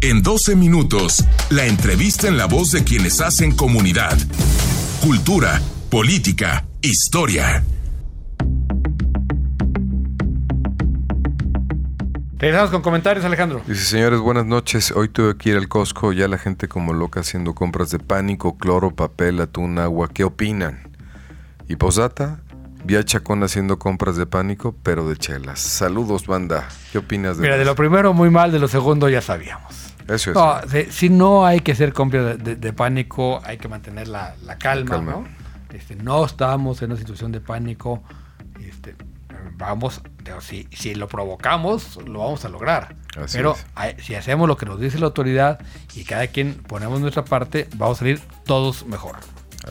En 12 minutos, la entrevista en la voz de quienes hacen comunidad. Cultura, política, historia. Regresamos con comentarios, Alejandro. Dice, señores, buenas noches. Hoy tuve que ir al Costco, ya la gente como loca haciendo compras de pánico, cloro, papel, atún, agua. ¿Qué opinan? Y posata, vi a Chacón haciendo compras de pánico, pero de chelas. Saludos, banda. ¿Qué opinas de Mira, de lo primero muy mal, de lo segundo ya sabíamos. Eso es. No, si, si no hay que hacer compras de, de- de pánico, hay que mantener la, la calma, Calma. ¿no? Este, no estamos en una situación de pánico. Este, vamos, si, si lo provocamos, lo vamos a lograr. Así pero hay- si hacemos lo que nos dice la autoridad y cada quien ponemos nuestra parte, vamos a salir todos mejor.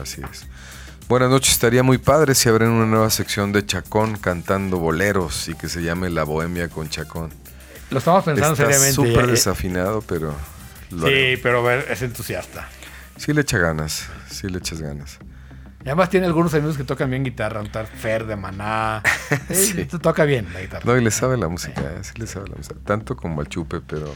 Así es. Buenas noches, estaría muy padre si abren una nueva sección de Chacón cantando boleros y que se llame La Bohemia con Chacón. Lo estamos pensando Está seriamente. súper eh, desafinado, pero lo haré. Sí, pero a ver, es entusiasta. sí le echa ganas, sí le echas ganas. Y además tiene algunos amigos que tocan bien guitarra, un tal Fer de Maná. Eh, Sí. Toca bien la guitarra. No, y le sabe la música, eh, sí le sabe la música. Tanto como al chupe, pero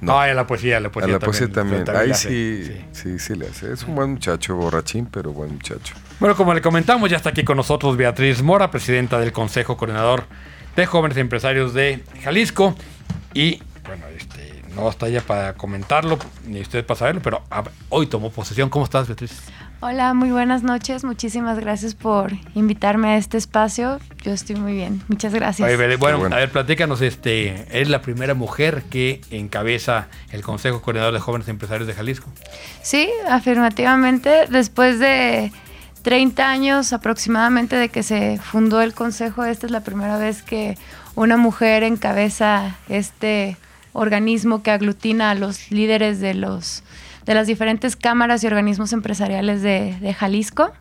No, no. y a la poesía, a la a poesía la poesía también. Ahí sí, sí, sí le hace. Es un buen muchacho, borrachín, pero buen muchacho. Bueno, como le comentamos, ya está aquí con nosotros Beatriz Mora, presidenta del Consejo Coordinador de Jóvenes Empresarios de Jalisco. Y, bueno, este, no está ella para comentarlo, ni usted para saberlo, pero a- hoy tomó posesión. ¿Cómo estás, Beatriz? Hola, muy buenas noches. Muchísimas gracias por invitarme a este espacio. Yo estoy muy bien. Muchas gracias. Oye, bueno, bueno. a ver, platícanos, este, es la primera mujer que encabeza el Consejo Coordinador de Jóvenes Empresarios de Jalisco. Sí, afirmativamente. Después de 30 años aproximadamente de que se fundó el Consejo, esta es la primera vez que una mujer encabeza este organismo que aglutina a los líderes de los de las diferentes cámaras y organismos empresariales de, de Jalisco.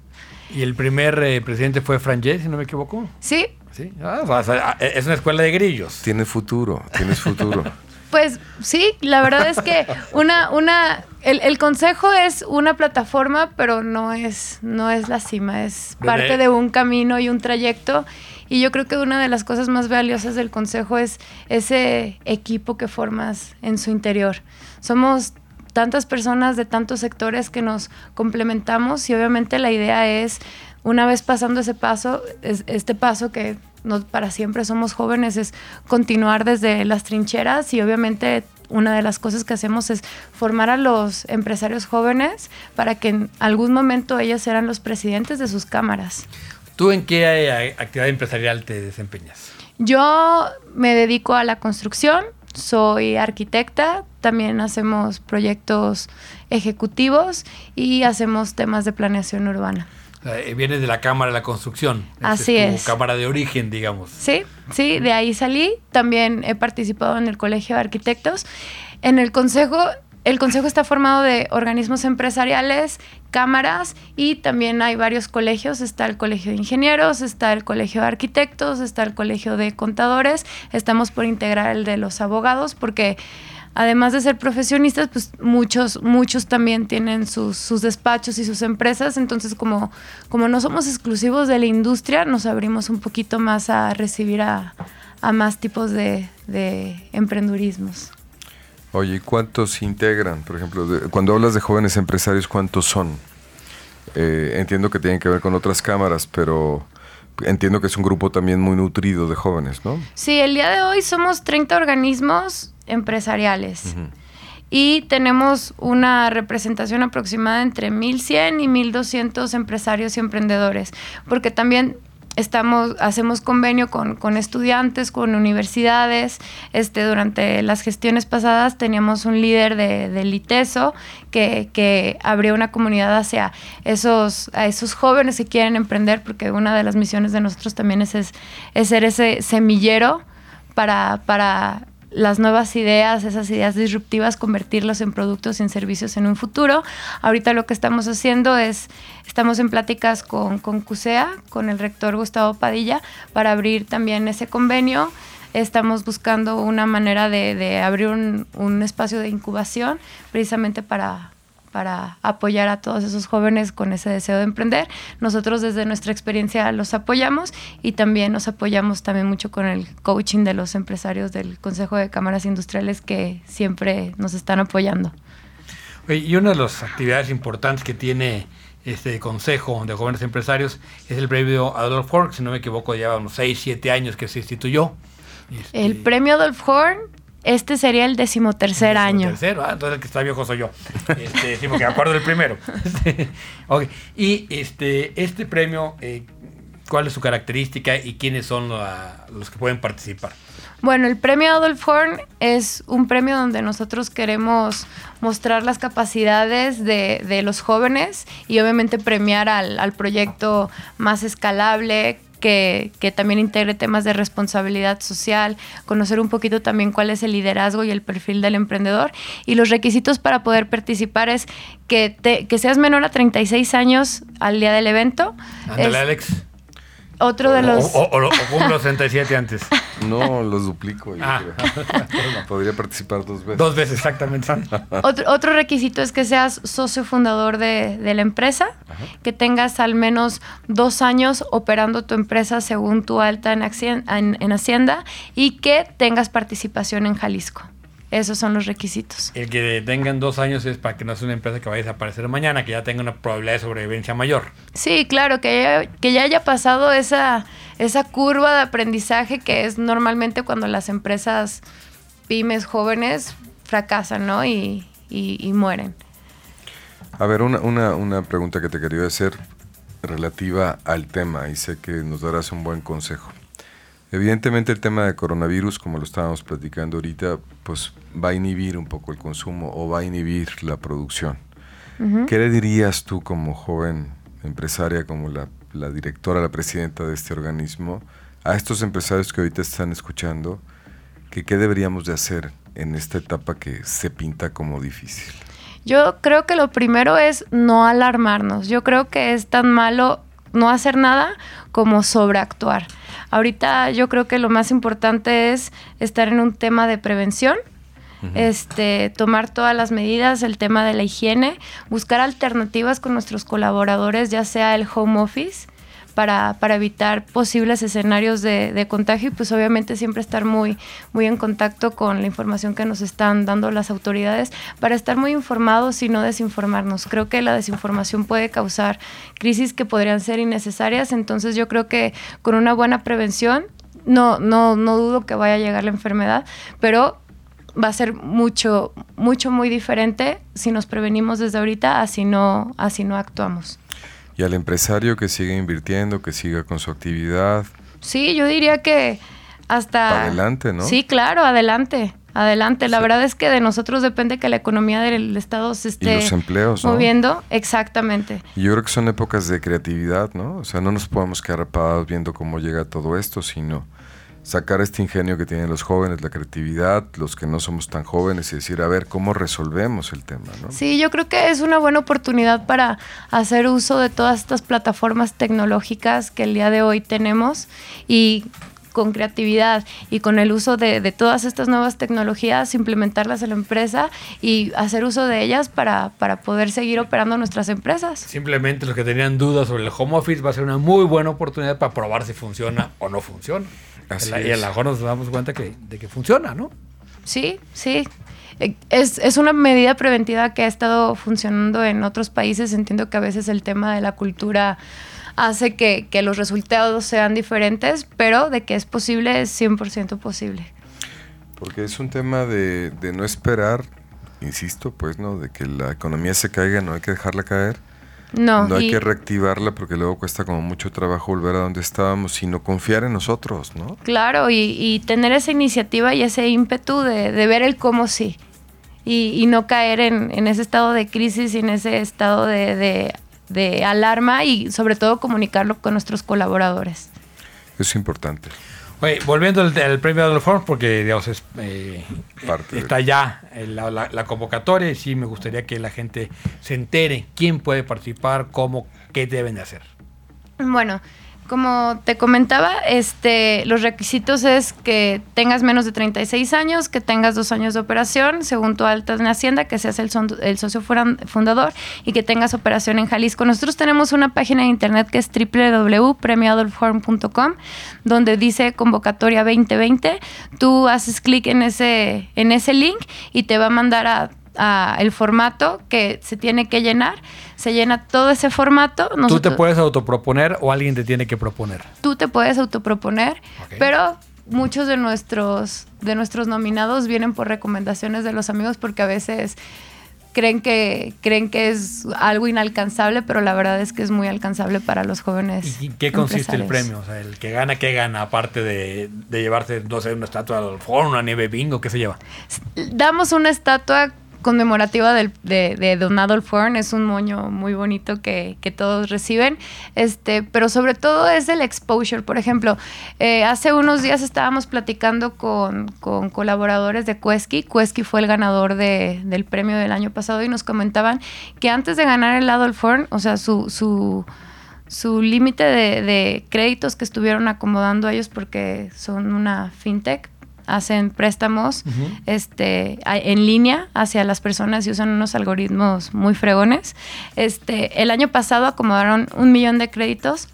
Y el primer eh, presidente fue Frangé, si no me equivoco. Sí, Sí, ah, o sea, es una escuela de grillos. Tienes futuro, tienes futuro. Pues sí, la verdad es que una, una, el, el consejo es una plataforma, pero no es, no es la cima, es parte de- de un camino y un trayecto. Y yo creo que una de las cosas más valiosas del consejo es ese equipo que formas en su interior. Somos tantas personas de tantos sectores que nos complementamos y obviamente la idea es, una vez pasando ese paso, es- este paso que no para siempre somos jóvenes, es continuar desde las trincheras y obviamente una de las cosas que hacemos es formar a los empresarios jóvenes para que en algún momento ellos serán los presidentes de sus cámaras. ¿Tú en qué actividad empresarial te desempeñas? Yo me dedico a la construcción, soy arquitecta, también hacemos proyectos ejecutivos y hacemos temas de planeación urbana. Eh, vienes de la Cámara de la Construcción. Así tu es. cámara de origen, digamos. Sí, sí, de ahí salí. También he participado en el Colegio de Arquitectos. En el Consejo, el Consejo está formado de organismos empresariales, cámaras y también hay varios colegios. Está el Colegio de Ingenieros, está el Colegio de Arquitectos, está el Colegio de Contadores. Estamos por integrar el de los abogados porque además de ser profesionistas, pues muchos, muchos también tienen sus, sus despachos y sus empresas. Entonces, como, como no somos exclusivos de la industria, nos abrimos un poquito más a recibir a, a más tipos de, de emprendurismos. Oye, ¿y ¿cuántos integran? Por ejemplo, de- cuando hablas de jóvenes empresarios, ¿cuántos son? Eh, entiendo que tienen que ver con otras cámaras, pero entiendo que es un grupo también muy nutrido de jóvenes, ¿no? Sí, el día de hoy somos 30 organismos empresariales. Y tenemos una representación aproximada entre 1.100 y 1.200 empresarios y emprendedores, porque también estamos, hacemos convenio con, con estudiantes, con universidades. Este, durante las gestiones pasadas teníamos un líder de, del ITESO que, que abrió una comunidad hacia esos, a esos jóvenes que quieren emprender, porque una de las misiones de nosotros también es, es, es ser ese semillero para, para las nuevas ideas, esas ideas disruptivas, convertirlos en productos y en servicios en un futuro. Ahorita lo que estamos haciendo es, estamos en pláticas con, con CUSEA, con el rector Gustavo Padilla, para abrir también ese convenio. Estamos buscando una manera de, de abrir un, un espacio de incubación precisamente para, para apoyar a todos esos jóvenes con ese deseo de emprender. Nosotros desde nuestra experiencia los apoyamos y también nos apoyamos también mucho con el coaching de los empresarios del Consejo de Cámaras Industriales que siempre nos están apoyando. Y una de las actividades importantes que tiene este Consejo de Jóvenes Empresarios es el premio Adolf Horn, si no me equivoco, lleva unos 6, 7 años que se instituyó. Este, el premio Adolf Horn este sería el decimotercer año. Tercero, ah, entonces el que está viejo soy yo. Este, sí, porque me acuerdo del primero. okay. Y este, este premio, eh, ¿cuál es su característica y quiénes son los que pueden participar? Bueno, el premio Adolf Horn es un premio donde nosotros queremos mostrar las capacidades de, de los jóvenes y obviamente premiar al, al proyecto más escalable, que, también integre temas de responsabilidad social, conocer un poquito también cuál es el liderazgo y el perfil del emprendedor. Y los requisitos para poder participar es que, que seas menor a 36 años al día del evento. Ándale, Alex. Otro de los... O, o, cumplo 67 antes. No, los duplico. ah. Podría participar dos veces. Dos veces, exactamente. otro, otro requisito es que seas socio fundador de, de la empresa, que tengas al menos dos años operando tu empresa según tu alta en, en Hacienda y que tengas participación en Jalisco. Esos son los requisitos. El que tengan dos años es para que no sea una empresa que vaya a desaparecer mañana, que ya tenga una probabilidad de sobrevivencia mayor. Sí, claro, que ya, que ya haya pasado esa, esa curva de aprendizaje que es normalmente cuando las empresas pymes jóvenes fracasan, ¿no? Y, y, mueren. A ver, una, una, una pregunta que te quería hacer relativa al tema y sé que nos darás un buen consejo. Evidentemente el tema de coronavirus, como lo estábamos platicando ahorita, pues va a inhibir un poco el consumo o va a inhibir la producción. ¿Qué le dirías tú como joven empresaria, como la, la, directora, la presidenta de este organismo, a estos empresarios que ahorita están escuchando, que qué deberíamos de hacer en esta etapa que se pinta como difícil? Yo creo que lo primero es no alarmarnos. Yo creo que es tan malo no hacer nada como sobreactuar. Ahorita yo creo que lo más importante es estar en un tema de prevención, este, tomar todas las medidas, el tema de la higiene, buscar alternativas con nuestros colaboradores, ya sea el home office, para, evitar posibles escenarios de, contagio y pues obviamente siempre estar muy, muy en contacto con la información que nos están dando las autoridades para estar muy informados y no desinformarnos. Creo que la desinformación puede causar crisis que podrían ser innecesarias, entonces yo creo que con una buena prevención, no, no, no dudo que vaya a llegar la enfermedad, pero va a ser mucho, mucho, muy diferente si nos prevenimos desde ahorita, así no, así no actuamos y al empresario que siga invirtiendo, que siga con su actividad. Sí, yo diría que hasta... Adelante, ¿no? Sí, claro, adelante. Adelante. La verdad es que de nosotros depende que la economía del Estado se esté los empleos, moviendo. Exactamente. Y yo creo que son épocas de creatividad, ¿no? O sea, no nos podemos quedar parados viendo cómo llega todo esto, sino sacar este ingenio que tienen los jóvenes, la creatividad, los que no somos tan jóvenes y decir, a ver, ¿cómo resolvemos el tema? ¿no? Sí, yo creo que es una buena oportunidad para hacer uso de todas estas plataformas tecnológicas que el día de hoy tenemos y con creatividad y con el uso de, de, todas estas nuevas tecnologías, implementarlas en la empresa y hacer uso de ellas para, para, poder seguir operando nuestras empresas. Simplemente los que tenían dudas sobre el home office va a ser una muy buena oportunidad para probar si funciona o no funciona y a lo mejor nos damos cuenta que, de que funciona, ¿no? Sí, sí. Eh, es, es, una medida preventiva que ha estado funcionando en otros países. Entiendo que a veces el tema de la cultura hace que, que los resultados sean diferentes, pero de que es posible, es 100% posible. Porque es un tema de, de no esperar, insisto, pues, ¿no? De que la economía se caiga, no hay que dejarla caer no, hay que reactivarla porque luego cuesta como mucho trabajo volver a donde estábamos, sino confiar en nosotros, ¿no? Claro, y, tener esa iniciativa y ese ímpetu de, ver el cómo sí. Y, no caer en, ese estado de crisis y en ese estado de, de alarma y sobre todo comunicarlo con nuestros colaboradores. Es importante volviendo al, premio Adolf Horn, porque digamos, eh, está ya la, convocatoria y sí me gustaría que la gente se entere quién puede participar, cómo, qué deben de hacer. Bueno, Como te comentaba, este, los requisitos es que tengas menos de 36 años, que tengas dos años de operación, según tu alta en Hacienda, que seas el, son- el socio fundador y que tengas operación en Jalisco. Nosotros tenemos una página de internet que es www.premioadolforum.com, donde dice convocatoria 2020. Tú haces clic en ese, en ese link y te va a mandar a a el formato que se tiene que llenar. Se llena todo ese formato. Tú te puedes autoproponer o alguien te tiene que proponer. tú te puedes autoproponer, pero muchos de nuestros, de nuestros nominados vienen por recomendaciones de los amigos porque a veces creen que, creen que es algo inalcanzable, pero la verdad es que es muy alcanzable para los jóvenes. ¿Y qué consiste el premio? O sea, el que gana, ¿qué gana? Aparte de, de llevarse, no sé, una estatua del foro, una nieve bingo, ¿qué se lleva? Damos una estatua conmemorativa del- de, de Don Adolf Horn, es un moño muy bonito que, que todos reciben, este, pero sobre todo es el exposure. Por ejemplo, eh, hace unos días estábamos platicando con, con colaboradores de Quesky, Quesky fue el ganador de- del premio del año pasado y nos comentaban que antes de ganar el Adolf Horn, o sea, su... su su límite de, de créditos que estuvieron acomodando ellos porque son una fintech, hacen préstamos este, en línea hacia las personas y usan unos algoritmos muy fregones. Este, el año pasado acomodaron un millón de créditos.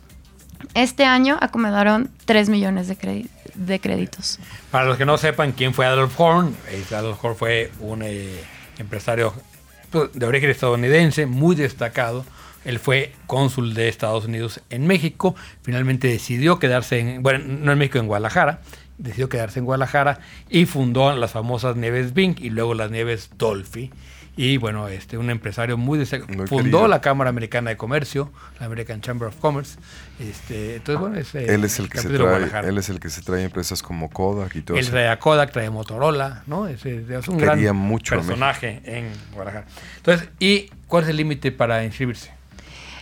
Este año acomodaron tres millones de, crédi- de créditos. Para los que no sepan quién fue Adolf Horn, Adolf Horn fue un eh, empresario pues, de origen estadounidense muy destacado. Él fue cónsul de Estados Unidos en México. Finalmente decidió quedarse en, bueno, no en México, en Guadalajara. Decidió quedarse en Guadalajara y fundó las famosas nieves Bing y luego las nieves Dolphy. Y bueno, este, un empresario muy destacado. Muy Fundó querido. la Cámara Americana de Comercio, la American Chamber of Commerce. Este, entonces, bueno, es, eh, Él es el que se trae, él es el que se trae empresas como Kodak y todo Él eso. trae a Kodak, trae a Motorola, ¿no? Es, es- es un Quería gran mucho personaje en Guadalajara. Entonces, ¿y cuál es el límite para inscribirse?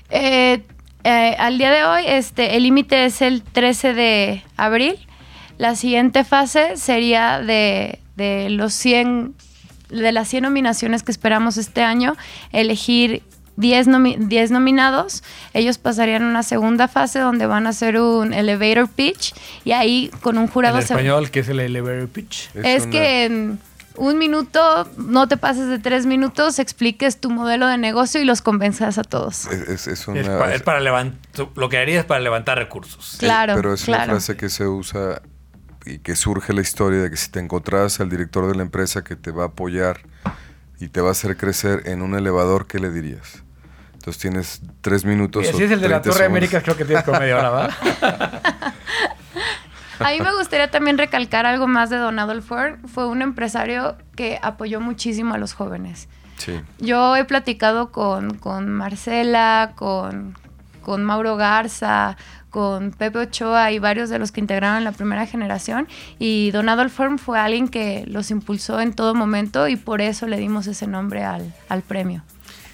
Eh, eh, al día de hoy, este, el límite es el 13 de abril. La siguiente fase sería de, de los 100, de las 100 nominaciones que esperamos este año, elegir 10, nomi- 10 nominados. Ellos pasarían a una segunda fase donde van a hacer un elevator pitch y ahí con un jurado En se- español, que es el elevator pitch. es una- que en un minuto, no te pases de tres minutos, expliques tu modelo de negocio y los convenzas a todos. Es, es- es Es, una, pa- es para levantar, lo que haría es para levantar recursos. Claro, pero es claro. una frase que se usa y que surge la historia de que si te encontrás al director de la empresa que te va a apoyar y te va a hacer crecer en un elevador, ¿qué le dirías? Entonces tienes tres minutos. Si es el de la 30 Torre segundos. América, creo que tiene como media hora, ¿verdad? A mí me gustaría también recalcar algo más de Don Adolf. Fue un empresario que apoyó muchísimo a los jóvenes. Sí. Yo he platicado con, con Marcela, con, con Mauro Garza, con Pepe Ochoa y varios de los que integraron la primera generación. Y Don Adolf Horn fue alguien que los impulsó en todo momento y por eso le dimos ese nombre al, al premio.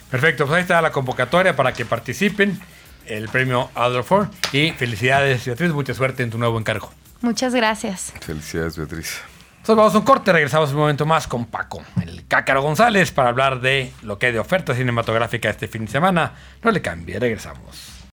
Perfecto, pues ahí está la convocatoria para que participen. El premio Adolf Horn. Y felicidades, Beatriz. Mucha suerte en tu nuevo encargo. Muchas gracias. Felicidades, Beatriz. Entonces vamos a un corte, regresamos un momento más con Paco, el Cácaro González, para hablar de lo que hay de oferta cinematográfica este fin de semana. No le cambie, regresamos.